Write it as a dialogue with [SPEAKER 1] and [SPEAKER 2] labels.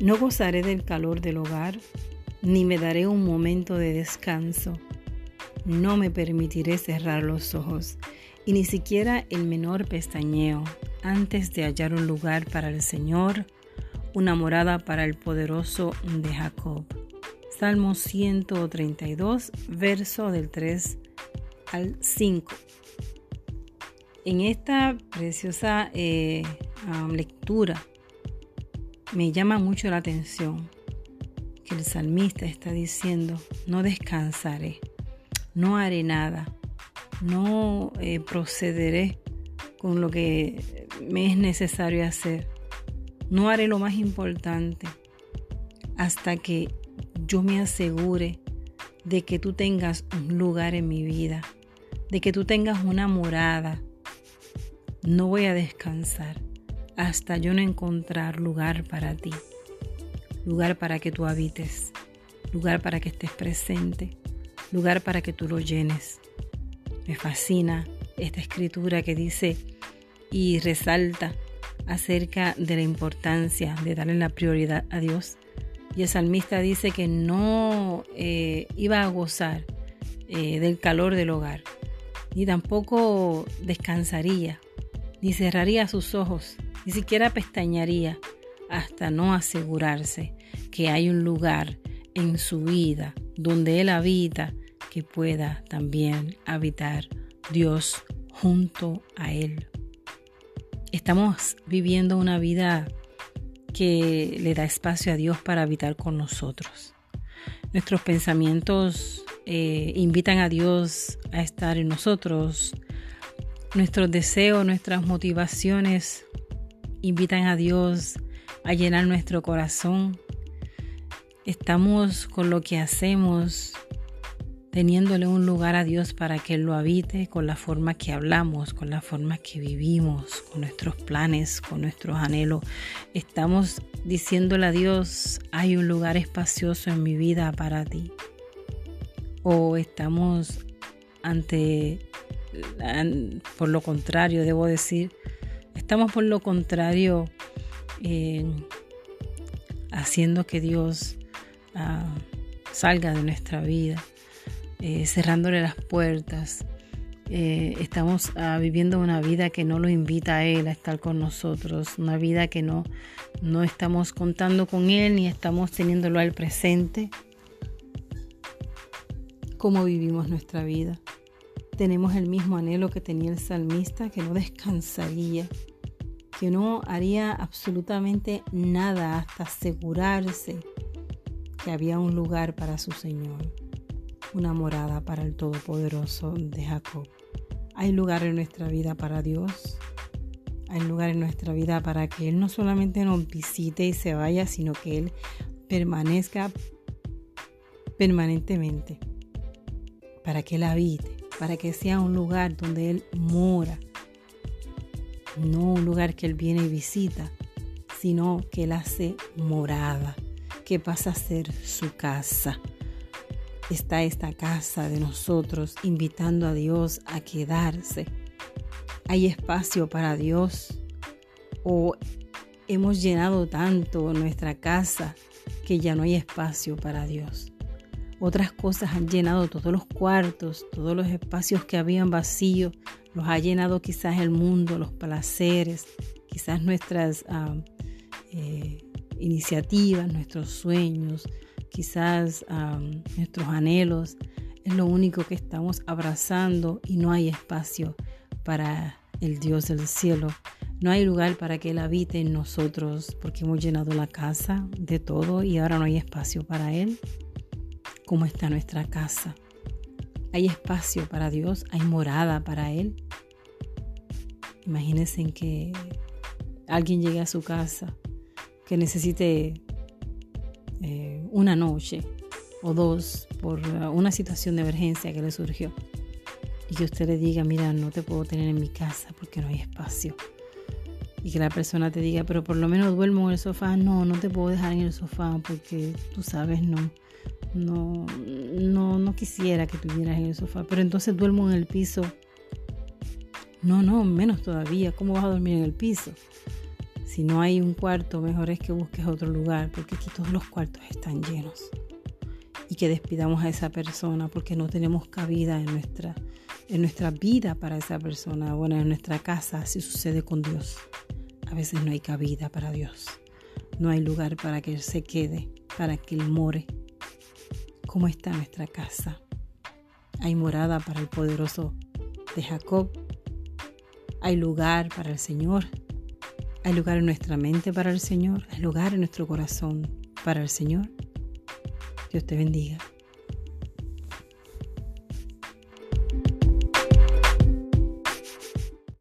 [SPEAKER 1] No gozaré del calor del hogar, ni me daré un momento de descanso. No me permitiré cerrar los ojos, y ni siquiera el menor pestañeo, antes de hallar un lugar para el Señor, una morada para el poderoso de Jacob. Salmo 132, verso del 3 al 5. En esta preciosa eh, lectura me llama mucho la atención que el salmista está diciendo, no descansaré, no haré nada, no eh, procederé con lo que me es necesario hacer, no haré lo más importante hasta que yo me asegure de que tú tengas un lugar en mi vida, de que tú tengas una morada. No voy a descansar hasta yo no encontrar lugar para ti, lugar para que tú habites, lugar para que estés presente, lugar para que tú lo llenes. Me fascina esta escritura que dice y resalta acerca de la importancia de darle la prioridad a Dios. Y el salmista dice que no eh, iba a gozar eh, del calor del hogar, ni tampoco descansaría, ni cerraría sus ojos, ni siquiera pestañaría hasta no asegurarse que hay un lugar en su vida donde Él habita que pueda también habitar Dios junto a Él. Estamos viviendo una vida que le da espacio a Dios para habitar con nosotros. Nuestros pensamientos eh, invitan a Dios a estar en nosotros. Nuestros deseos, nuestras motivaciones invitan a Dios a llenar nuestro corazón. Estamos con lo que hacemos teniéndole un lugar a Dios para que Él lo habite con la forma que hablamos, con la forma que vivimos, con nuestros planes, con nuestros anhelos. Estamos diciéndole a Dios, hay un lugar espacioso en mi vida para ti. O estamos ante, por lo contrario, debo decir, estamos por lo contrario eh, haciendo que Dios ah, salga de nuestra vida eh, cerrándole las puertas. Eh, estamos ah, viviendo una vida que no lo invita a Él a estar con nosotros, una vida que no, no estamos contando con Él ni estamos teniéndolo al presente. ¿Cómo vivimos nuestra vida? Tenemos el mismo anhelo que tenía el salmista, que no descansaría, que no haría absolutamente nada hasta asegurarse que había un lugar para su Señor una morada para el Todopoderoso de Jacob. Hay lugar en nuestra vida para Dios. Hay lugar en nuestra vida para que Él no solamente nos visite y se vaya, sino que Él permanezca permanentemente. Para que Él habite, para que sea un lugar donde Él mora. No un lugar que Él viene y visita, sino que Él hace morada, que pasa a ser su casa está esta casa de nosotros invitando a Dios a quedarse. ¿Hay espacio para Dios? ¿O hemos llenado tanto nuestra casa que ya no hay espacio para Dios? Otras cosas han llenado todos los cuartos, todos los espacios que habían vacíos, los ha llenado quizás el mundo, los placeres, quizás nuestras ah, eh, iniciativas, nuestros sueños, quizás nuestros anhelos, es lo único que estamos abrazando y no hay espacio para el Dios del cielo. No hay lugar para que Él habite en nosotros porque hemos llenado la casa de todo y ahora no hay espacio para Él. ¿Cómo está nuestra casa? ¿Hay espacio para Dios? ¿Hay morada para Él? Imagínense que alguien llegue a su casa que necesite eh, una noche o dos por una situación de emergencia que le surgió y que usted le diga, mira, no te puedo tener en mi casa porque no hay espacio. Y que la persona te diga, pero por lo menos duermo en el sofá. No, no te puedo dejar en el sofá porque tú sabes, no, no, no, no quisiera que tuvieras en el sofá. Pero entonces duermo en el piso. No, no, menos todavía. ¿Cómo vas a dormir en el piso? Si no hay un cuarto, mejor es que busques otro lugar, porque aquí todos los cuartos están llenos. Y que despidamos a esa persona porque no tenemos cabida en nuestra, en nuestra vida para esa persona. Bueno, en nuestra casa, así sucede con Dios. A veces no hay cabida para Dios. No hay lugar para que Él se quede, para que Él more. ¿Cómo está nuestra casa? Hay morada para el poderoso de Jacob. Hay lugar para el Señor. Hay lugar en nuestra mente para el Señor. Hay lugar en nuestro corazón para el Señor. Dios te bendiga.